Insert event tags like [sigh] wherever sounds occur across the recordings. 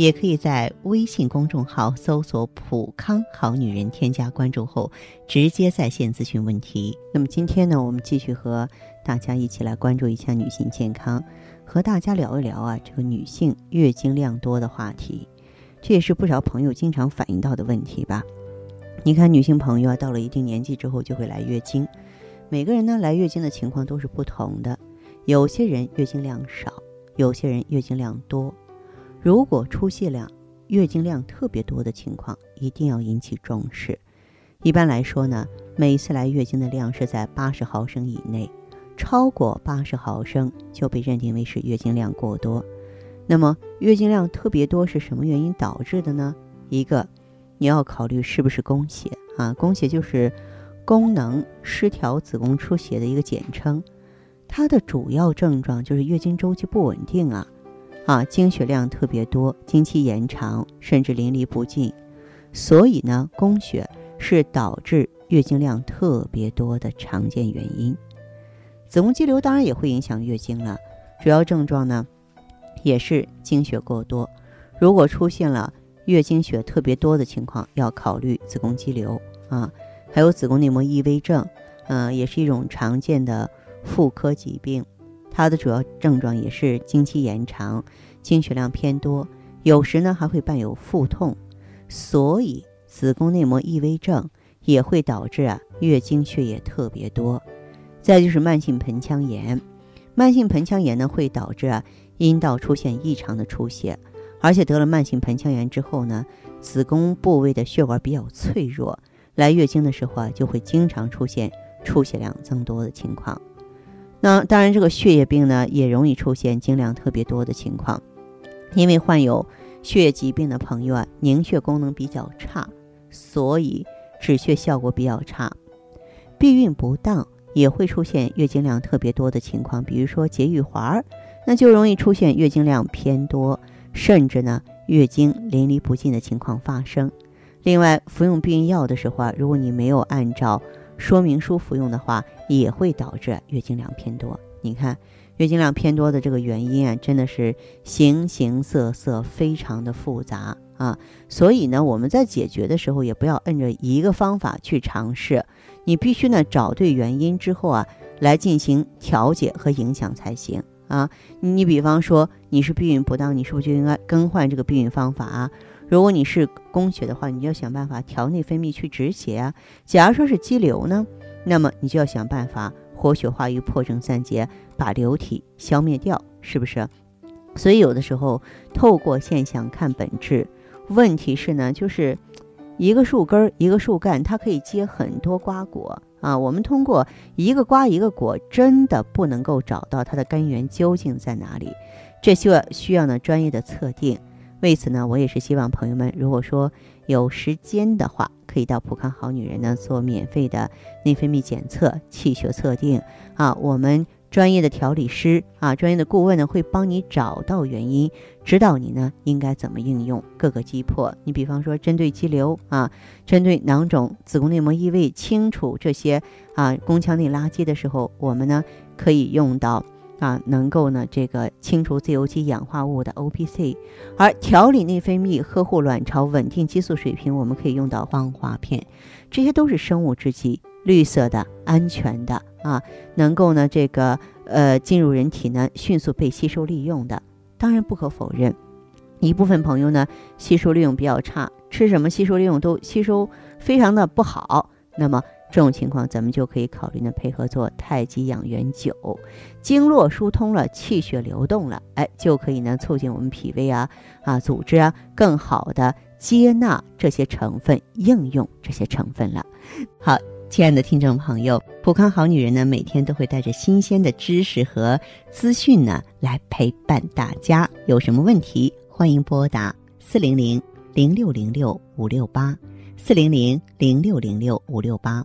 也可以在微信公众号搜索“普康好女人”，添加关注后直接在线咨询问题。那么今天呢，我们继续和大家一起来关注一下女性健康，和大家聊一聊啊这个女性月经量多的话题。这也是不少朋友经常反映到的问题吧？你看，女性朋友啊，到了一定年纪之后就会来月经，每个人呢来月经的情况都是不同的，有些人月经量少，有些人月经量多。如果出血量、月经量特别多的情况，一定要引起重视。一般来说呢，每次来月经的量是在八十毫升以内，超过八十毫升就被认定为是月经量过多。那么，月经量特别多是什么原因导致的呢？一个，你要考虑是不是宫血啊？宫血就是功能失调子宫出血的一个简称，它的主要症状就是月经周期不稳定啊。啊，经血量特别多，经期延长，甚至淋漓不尽，所以呢，宫血是导致月经量特别多的常见原因。子宫肌瘤当然也会影响月经了，主要症状呢，也是经血过多。如果出现了月经血特别多的情况，要考虑子宫肌瘤啊，还有子宫内膜异位症，嗯，也是一种常见的妇科疾病。它的主要症状也是经期延长，经血量偏多，有时呢还会伴有腹痛，所以子宫内膜异位症也会导致啊月经血液特别多。再就是慢性盆腔炎，慢性盆腔炎呢会导致啊阴道出现异常的出血，而且得了慢性盆腔炎之后呢，子宫部位的血管比较脆弱，来月经的时候啊就会经常出现出血量增多的情况。那当然，这个血液病呢，也容易出现经量特别多的情况，因为患有血液疾病的朋友啊，凝血功能比较差，所以止血效果比较差。避孕不当也会出现月经量特别多的情况，比如说节育环儿，那就容易出现月经量偏多，甚至呢月经淋漓不尽的情况发生。另外，服用避孕药的时候啊，如果你没有按照说明书服用的话，也会导致月经量偏多。你看，月经量偏多的这个原因啊，真的是形形色色，非常的复杂啊。所以呢，我们在解决的时候，也不要摁着一个方法去尝试，你必须呢找对原因之后啊，来进行调节和影响才行啊。你比方说你是避孕不当，你是不是就应该更换这个避孕方法啊？如果你是宫血的话，你就要想办法调内分泌去止血啊。假如说是肌瘤呢，那么你就要想办法活血化瘀、破症散结，把瘤体消灭掉，是不是？所以有的时候透过现象看本质。问题是呢，就是一个树根儿、一个树干，它可以结很多瓜果啊。我们通过一个瓜一个果，真的不能够找到它的根源究竟在哪里。这需要需要呢专业的测定。为此呢，我也是希望朋友们，如果说有时间的话，可以到普康好女人呢做免费的内分泌检测、气血测定啊。我们专业的调理师啊，专业的顾问呢，会帮你找到原因，指导你呢应该怎么应用各个击破。你比方说，针对肌瘤啊，针对囊肿、子宫内膜异位，清除这些啊宫腔内垃圾的时候，我们呢可以用到。啊，能够呢这个清除自由基氧化物的 O P C，而调理内分泌、呵护卵巢、稳定激素水平，我们可以用到芳华片，这些都是生物制剂，绿色的、安全的啊，能够呢这个呃进入人体呢迅速被吸收利用的。当然不可否认，一部分朋友呢吸收利用比较差，吃什么吸收利用都吸收非常的不好，那么。这种情况，咱们就可以考虑呢，配合做太极养元灸，经络疏通了，气血流动了，哎，就可以呢，促进我们脾胃啊啊组织啊，更好的接纳这些成分，应用这些成分了。好，亲爱的听众朋友，普康好女人呢，每天都会带着新鲜的知识和资讯呢，来陪伴大家。有什么问题，欢迎拨打四零零零六零六五六八四零零零六零六五六八。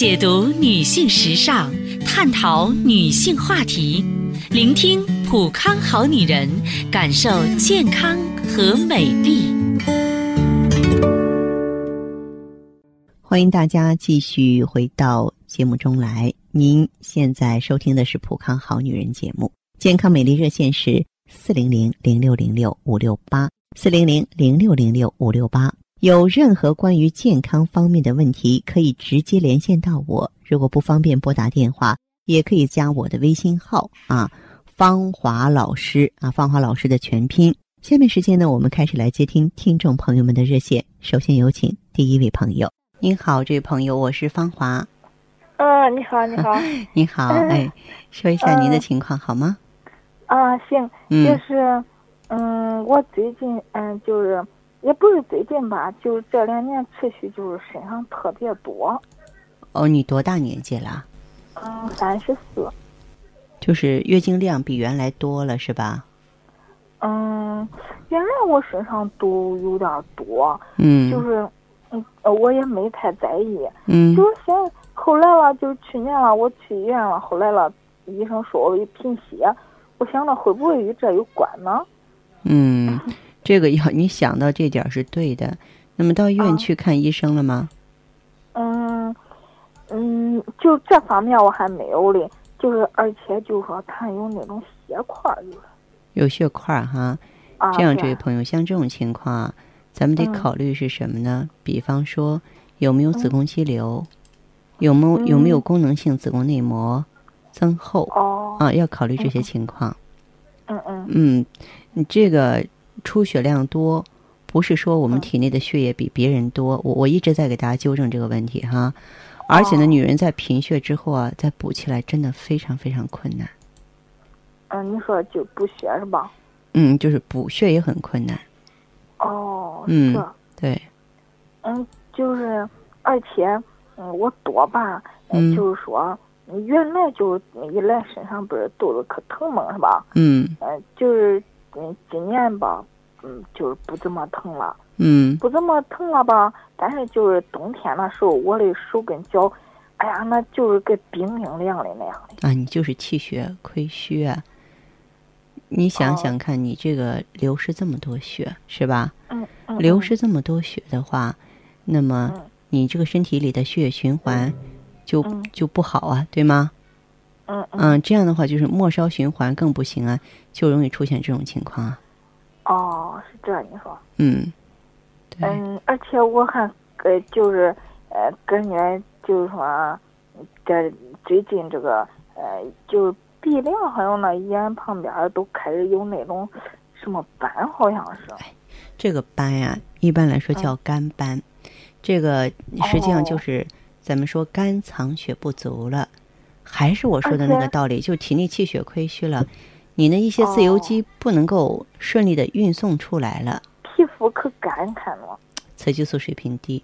解读女性时尚，探讨女性话题，聆听普康好女人，感受健康和美丽。欢迎大家继续回到节目中来。您现在收听的是普康好女人节目，健康美丽热线是。四零零零六零六五六八，四零零零六零六五六八，有任何关于健康方面的问题，可以直接连线到我。如果不方便拨打电话，也可以加我的微信号啊，芳华老师啊，芳华老师的全拼。下面时间呢，我们开始来接听听众朋友们的热线。首先有请第一位朋友。您好，这位朋友，我是芳华。嗯，你好，你好，[laughs] 你好，[laughs] 哎，说一下您的情况好吗？啊，行，就是，嗯，我最近，嗯，就是，也不是最近吧，就是这两年持续就是身上特别多。哦，你多大年纪了？嗯，三十四。就是月经量比原来多了是吧？嗯，原来我身上都有点多，嗯，就是，嗯，我也没太在意，嗯，就是现后来了，就是去年了，我去医院了，后来了，医生说我有贫血。我想着会不会与这有关呢？嗯，[laughs] 这个要你想到这点是对的。那么到医院去看医生了吗？嗯嗯，就这方面我还没有嘞。就是而且就是说他有那种血块儿，有血块儿哈。啊，这样，这位朋友，像这种情况啊，咱们得考虑是什么呢？比方说有没有子宫肌瘤，有没有有没有功能性子宫内膜增厚？哦，啊，要考虑这些情况。嗯嗯。嗯，你这个出血量多，不是说我们体内的血液比别人多。我我一直在给大家纠正这个问题哈。而且呢，女人在贫血之后啊，再补起来真的非常非常困难。嗯，你说就补血是吧？嗯，就是补血也很困难。哦，嗯，对。嗯，就是，而且，嗯，我多吧，嗯，就是说。原来就一来身上不是肚子可疼嘛，是吧？嗯。嗯，就是嗯，今年吧，嗯，就是不怎么疼了。嗯。不怎么疼了吧？但是就是冬天的时候，我的手跟脚，哎呀，那就是跟冰冰凉的那样的。啊，你就是气血亏虚啊！你想想看，你这个流失这么多血，是吧？嗯嗯。流失这么多血的话，那么你这个身体里的血液循环。就就不好啊，对吗？嗯嗯，这样的话就是末梢循环更不行啊，就容易出现这种情况啊。哦，是这样你说。嗯，嗯，而且我还呃，就是呃，感觉就是说，在最近这个呃，就鼻梁还有那眼旁边都开始有那种什么斑，好像是。这个斑呀，一般来说叫肝斑，这个实际上就是。咱们说肝藏血不足了，还是我说的那个道理，就体内气血亏虚了，你的一些自由基不能够顺利的运送出来了。皮肤可干，看了。雌激素水平低，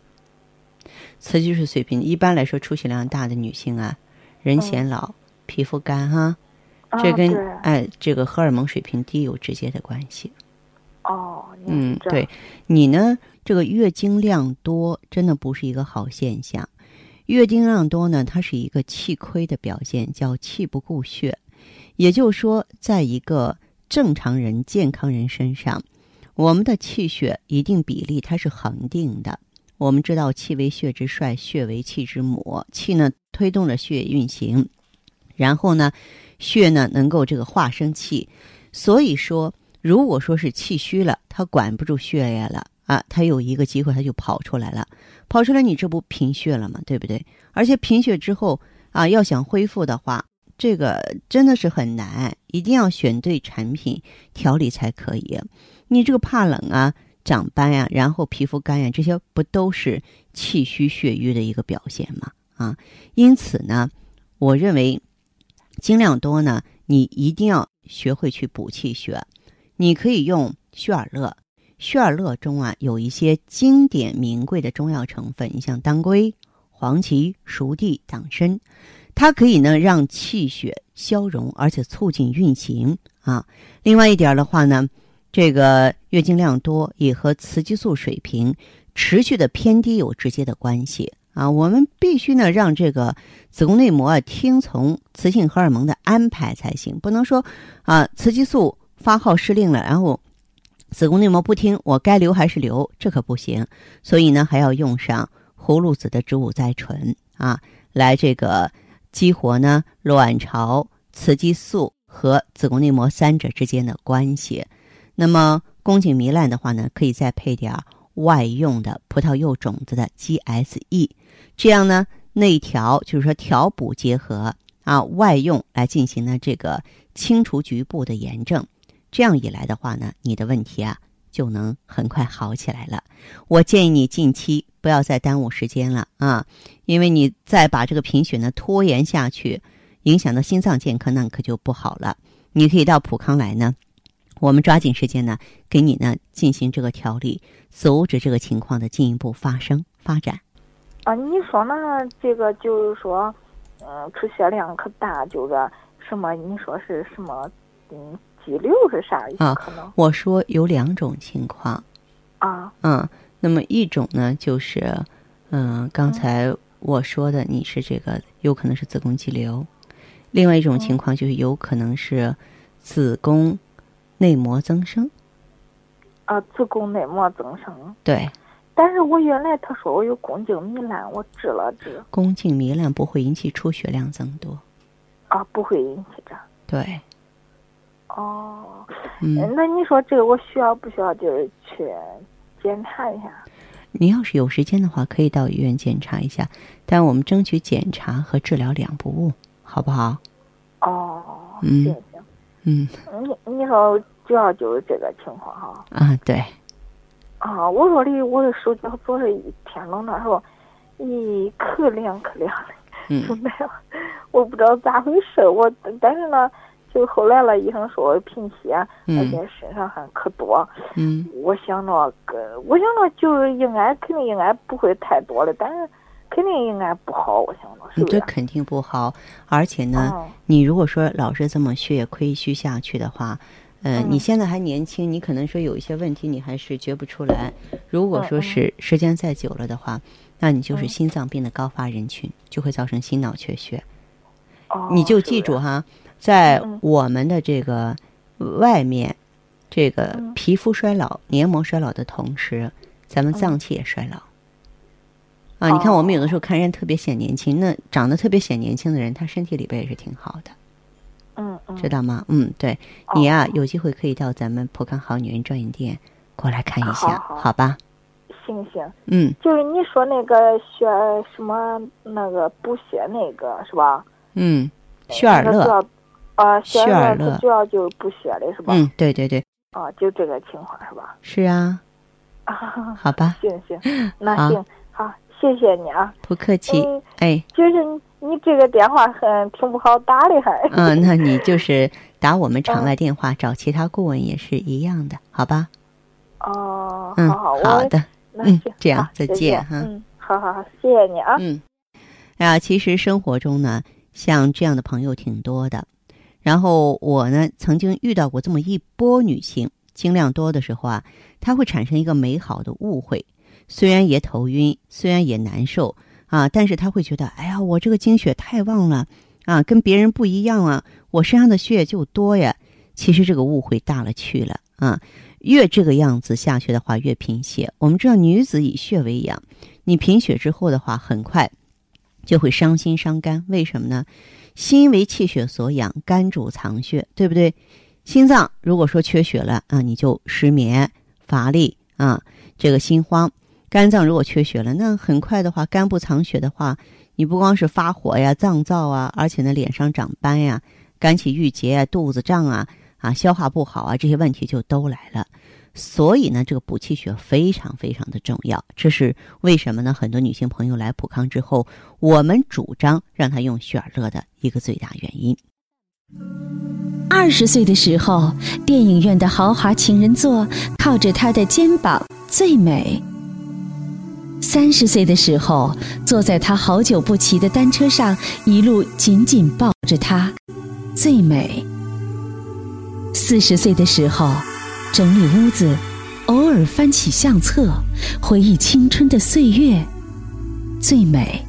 雌激素水平一般来说出血量大的女性啊，人显老，皮肤干哈，这跟哎这个荷尔蒙水平低有直接的关系。哦，嗯，对，你呢这个月经量多，真的不是一个好现象。月经量多呢，它是一个气亏的表现，叫气不固血。也就是说，在一个正常人、健康人身上，我们的气血一定比例它是恒定的。我们知道，气为血之帅，血为气之母。气呢，推动了血液运行，然后呢，血呢能够这个化生气。所以说，如果说是气虚了，它管不住血液了。啊，他有一个机会，他就跑出来了，跑出来，你这不贫血了吗？对不对？而且贫血之后啊，要想恢复的话，这个真的是很难，一定要选对产品调理才可以。你这个怕冷啊，长斑呀，然后皮肤干呀，这些不都是气虚血瘀的一个表现吗？啊，因此呢，我认为精量多呢，你一定要学会去补气血。你可以用血尔乐，血尔乐中啊有一些经典名贵的中药成分，你像当归、黄芪、熟地、党参，它可以呢让气血消融，而且促进运行啊。另外一点的话呢。这个月经量多也和雌激素水平持续的偏低有直接的关系啊！我们必须呢让这个子宫内膜啊听从雌性荷尔蒙的安排才行，不能说啊雌激素发号施令了，然后子宫内膜不听，我该留还是留，这可不行。所以呢，还要用上葫芦籽的植物甾醇啊，来这个激活呢卵巢、雌激素和子宫内膜三者之间的关系。那么宫颈糜烂的话呢，可以再配点外用的葡萄柚种子的 GSE，这样呢内调就是说调补结合啊，外用来进行呢这个清除局部的炎症，这样一来的话呢，你的问题啊就能很快好起来了。我建议你近期不要再耽误时间了啊，因为你再把这个贫血呢拖延下去，影响到心脏健康，那可就不好了。你可以到普康来呢。我们抓紧时间呢，给你呢进行这个调理，阻止这个情况的进一步发生发展。啊，你说呢？这个就是说，嗯，出血量可大，就是什么？你说是什么？嗯，肌瘤是啥意思？可能我说有两种情况。啊。嗯，那么一种呢，就是嗯，刚才我说的，你是这个有可能是子宫肌瘤；另外一种情况就是有可能是子宫。内膜增生，啊，子宫内膜增生。对，但是我原来他说我有宫颈糜烂，我治了治。宫颈糜烂不会引起出血量增多。啊，不会引起这。对。哦，嗯，那你说这个我需要不需要就是去检查一下？你要是有时间的话，可以到医院检查一下，但我们争取检查和治疗两不误，好不好？哦，嗯。嗯，你你说主要就是这个情况哈。啊，对。啊，我说的我的手脚总是一天冷的时候，咦可凉可凉的，就那样。我不知道咋回事，我但是呢，就后来了，医生说我贫血，而且身上还可多。嗯。我想着，个，我想着就是应该肯定应该不会太多了，但是。肯定应该不好，我想着是这肯定不好，而且呢，你如果说老是这么血液亏虚下去的话，呃，你现在还年轻，你可能说有一些问题你还是觉不出来。如果说是时间再久了的话，那你就是心脏病的高发人群，就会造成心脑缺血。你就记住哈，在我们的这个外面，这个皮肤衰老、黏膜衰老的同时，咱们脏器也衰老。啊，你看我们有的时候看人特别显年轻，那长得特别显年轻的人，他身体里边也是挺好的。嗯嗯，知道吗？嗯，对，你呀，有机会可以到咱们普康好女人专营店过来看一下，好吧？行行，嗯，就是你说那个血什么那个补血那个是吧？嗯，血尔乐啊，血尔乐主要就是补血的是吧？嗯，对对对。啊，就这个情况是吧？是啊。啊，好吧。行 [laughs] 行，那行好。谢谢你啊，不客气。哎，就是你这个电话很挺不好打的，还。嗯，那你就是 [laughs] 打我们场外电话找其他顾问也是一样的，好吧？哦，嗯，好好的，嗯，这样再见哈。嗯，好好好，谢谢你啊。嗯，哎啊，其实生活中呢，像这样的朋友挺多的。然后我呢，曾经遇到过这么一波女性，经量多的时候啊，她会产生一个美好的误会。虽然也头晕，虽然也难受啊，但是她会觉得，哎呀，我这个经血太旺了啊，跟别人不一样啊，我身上的血就多呀。其实这个误会大了去了啊，越这个样子下去的话，越贫血。我们知道，女子以血为养，你贫血之后的话，很快就会伤心伤肝。为什么呢？心为气血所养，肝主藏血，对不对？心脏如果说缺血了啊，你就失眠、乏力啊，这个心慌。肝脏如果缺血了，那很快的话，肝不藏血的话，你不光是发火呀、脏燥啊，而且呢，脸上长斑呀、肝气郁结、肚子胀啊、啊消化不好啊，这些问题就都来了。所以呢，这个补气血非常非常的重要。这是为什么呢？很多女性朋友来普康之后，我们主张让她用雪尔乐的一个最大原因。二十岁的时候，电影院的豪华情人座靠着她的肩膀最美；三十岁的时候，坐在她好久不骑的单车上，一路紧紧抱着她最美；四十岁的时候。整理屋子，偶尔翻起相册，回忆青春的岁月，最美。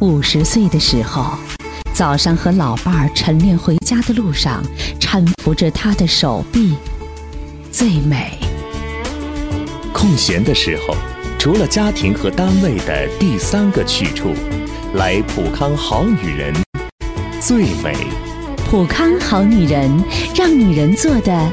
五十岁的时候，早上和老伴儿晨练回家的路上，搀扶着他的手臂，最美。空闲的时候，除了家庭和单位的第三个去处，来普康好女人，最美。普康好女人，让女人做的。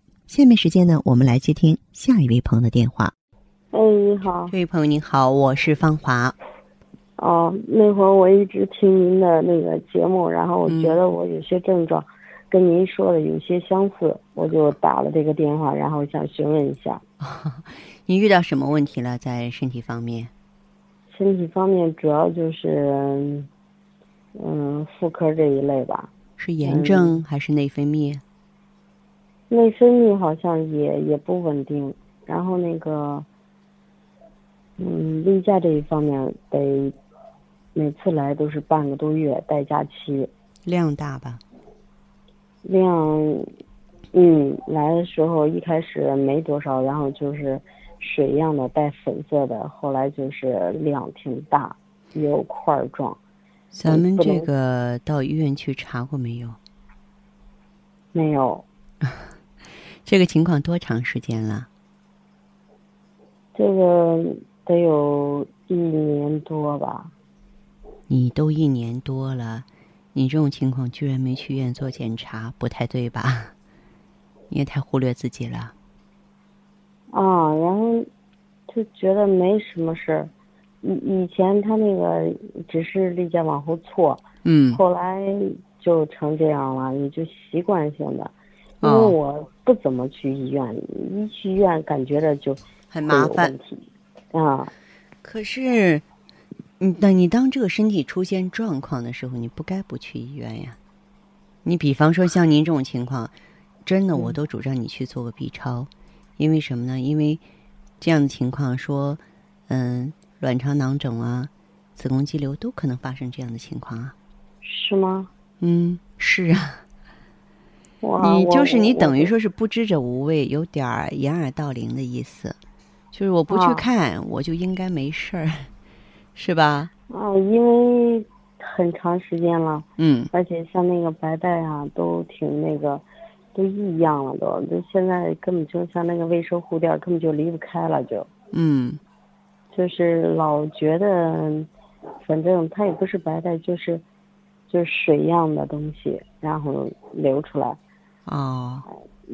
下面时间呢，我们来接听下一位朋友的电话。哎，你好，这位朋友您好，我是芳华。哦，那会儿我一直听您的那个节目，然后我觉得我有些症状跟您说的有些相似，我就打了这个电话，然后想询问一下。[laughs] 你遇到什么问题了？在身体方面？身体方面主要就是，嗯，妇科这一类吧。是炎症还是内分泌？内分泌好像也也不稳定，然后那个，嗯，例假这一方面得每次来都是半个多月带假期。量大吧？量，嗯，来的时候一开始没多少，然后就是水样的带粉色的，后来就是量挺大，有块状。咱们这个到医院去查过没有？没有。[laughs] 这个情况多长时间了？这个得有一年多吧。你都一年多了，你这种情况居然没去医院做检查，不太对吧？你 [laughs] 也太忽略自己了。啊，然后就觉得没什么事儿。以以前他那个只是例假往后错，嗯，后来就成这样了，也就习惯性的。因为我不怎么去医院，一去医院感觉着就很麻烦啊。可是，你当你当这个身体出现状况的时候，你不该不去医院呀。你比方说像您这种情况，真的我都主张你去做个 B 超，因为什么呢？因为这样的情况说，嗯，卵巢囊肿啊、子宫肌瘤都可能发生这样的情况啊。是吗？嗯，是啊。你就是你，等于说是不知者无畏，有点儿掩耳盗铃的意思，就是我不去看，我就应该没事儿，[laughs] 是吧？啊，因为很长时间了，嗯，而且像那个白带啊，都挺那个，都异样了，都，就现在根本就像那个卫生护垫，根本就离不开了，就，嗯，就是老觉得，反正它也不是白带，就是，就是水样的东西，然后流出来。哦，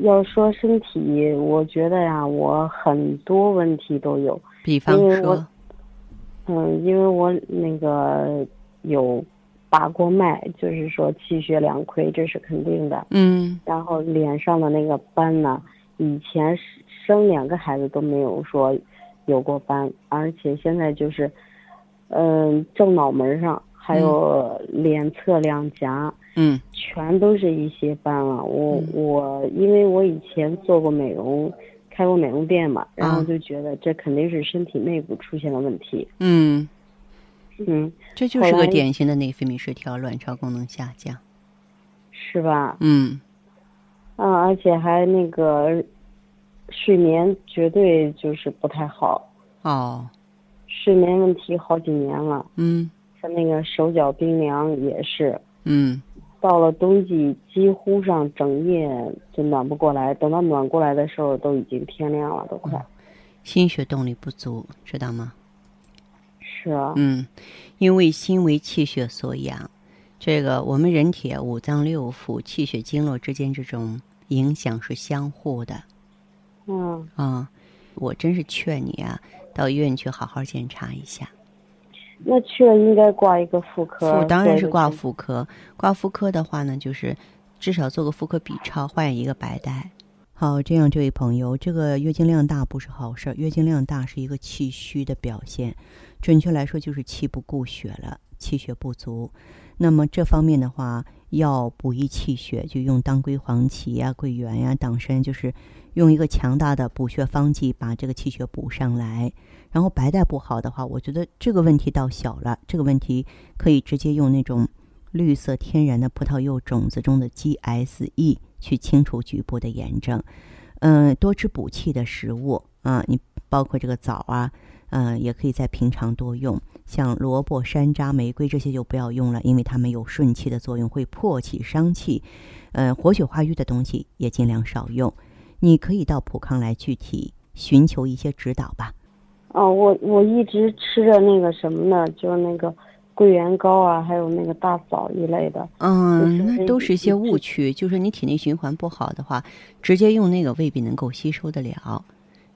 要说身体，我觉得呀，我很多问题都有。比方说，嗯，因为我那个有把过脉，就是说气血两亏，这是肯定的。嗯。然后脸上的那个斑呢，以前生两个孩子都没有说有过斑，而且现在就是，嗯，正脑门上。还有脸侧两颊，嗯，全都是一些斑了。我我因为我以前做过美容，开过美容店嘛，然后就觉得这肯定是身体内部出现了问题。嗯，嗯，这就是个典型的内分泌失调、卵巢功能下降。是吧？嗯啊，而且还那个睡眠绝对就是不太好，哦，睡眠问题好几年了。嗯像那个手脚冰凉也是，嗯到了冬季几乎上整夜就暖不过来，等到暖过来的时候都已经天亮了，都快。心血动力不足，知道吗？是啊，嗯，因为心为气血所养，这个我们人体啊五脏六腑、气血经络之间这种影响是相互的嗯，啊、我真是劝你啊，到医院去好好检查一下。那去了应该挂一个妇科。妇当然是挂妇科，挂妇科的话呢，就是至少做个妇科 B 超，换一个白带。好，这样这位朋友，这个月经量大不是好事儿，月经量大是一个气虚的表现，准确来说就是气不固血了，气血不足。那么这方面的话，要补益气血，就用当归黄芪呀、桂圆呀、党参，就是用一个强大的补血方剂，把这个气血补上来。然后白带不好的话，我觉得这个问题倒小了，这个问题可以直接用那种绿色天然的葡萄柚种子中的 GSE 去清除局部的炎症。嗯、多吃补气的食物啊，你包括这个枣啊，嗯、也可以在平常多用。像萝卜、山楂、玫瑰这些就不要用了，因为它们有顺气的作用，会破气伤气。呃，活血化瘀的东西也尽量少用。你可以到普康来具体寻求一些指导吧。哦，我我一直吃着那个什么呢，就是那个桂圆糕啊，还有那个大枣一类的。嗯，那都是一些误区，就是你体内循环不好的话，直接用那个未必能够吸收得了。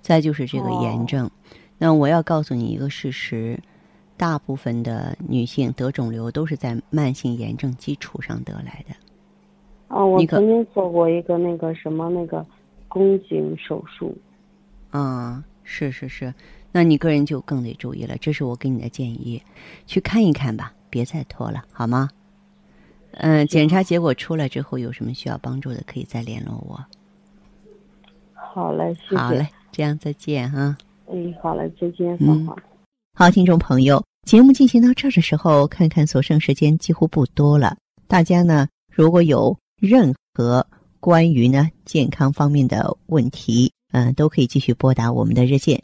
再就是这个炎哦症，那我要告诉你一个事实：大部分的女性得肿瘤都是在慢性炎症基础上得来的。啊，我曾经做过一个那个什么那个宫颈手术。啊、是是是，那你个人就更得注意了。这是我给你的建议，去看一看吧，别再拖了，好吗？嗯、检查结果出来之后，有什么需要帮助的，可以再联络我。好嘞，谢谢。好嘞，这样再见哈。嗯，好嘞，再见，嗯芳华。好，听众朋友，节目进行到这儿的时候，看看所剩时间几乎不多了。大家呢，如果有任何关于呢健康方面的问题，嗯、都可以继续拨打我们的热线